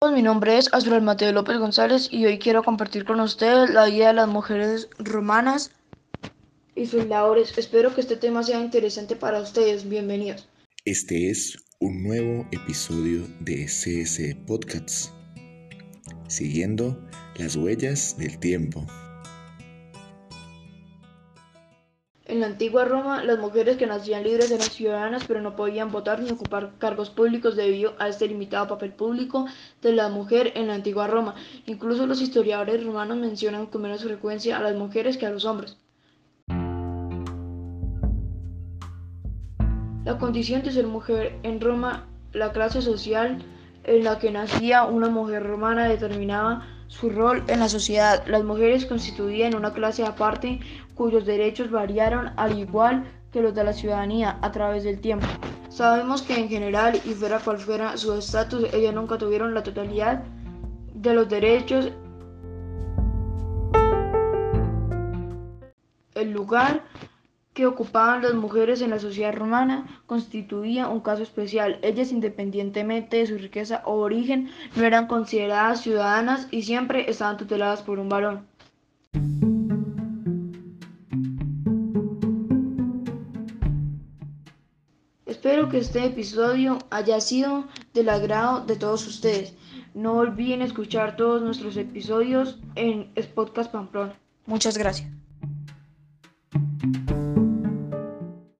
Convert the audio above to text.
Mi nombre es Azrael Mateo López González y hoy quiero compartir con ustedes la vida de las mujeres romanas y sus labores. Espero que este tema sea interesante para ustedes. Bienvenidos. Este es un nuevo episodio de CS Podcasts, siguiendo las huellas del tiempo. En la antigua Roma, las mujeres que nacían libres eran ciudadanas, pero no podían votar ni ocupar cargos públicos debido a este limitado papel público de la mujer en la antigua Roma. Incluso los historiadores romanos mencionan con menos frecuencia a las mujeres que a los hombres. La condición de ser mujer en Roma, la clase social en la que nacía una mujer romana determinaba su rol en la sociedad. Las mujeres constituían una clase aparte cuyos derechos variaron al igual que los de la ciudadanía a través del tiempo. Sabemos que en general, y fuera cual fuera su estatus, ellas nunca tuvieron la totalidad de los derechos. El lugar que ocupaban las mujeres en la sociedad romana constituía un caso especial. Ellas, independientemente de su riqueza o origen, no eran consideradas ciudadanas y siempre estaban tuteladas por un varón. Espero que este episodio haya sido del agrado de todos ustedes. No olviden escuchar todos nuestros episodios en Podcast Pamplona. Muchas gracias.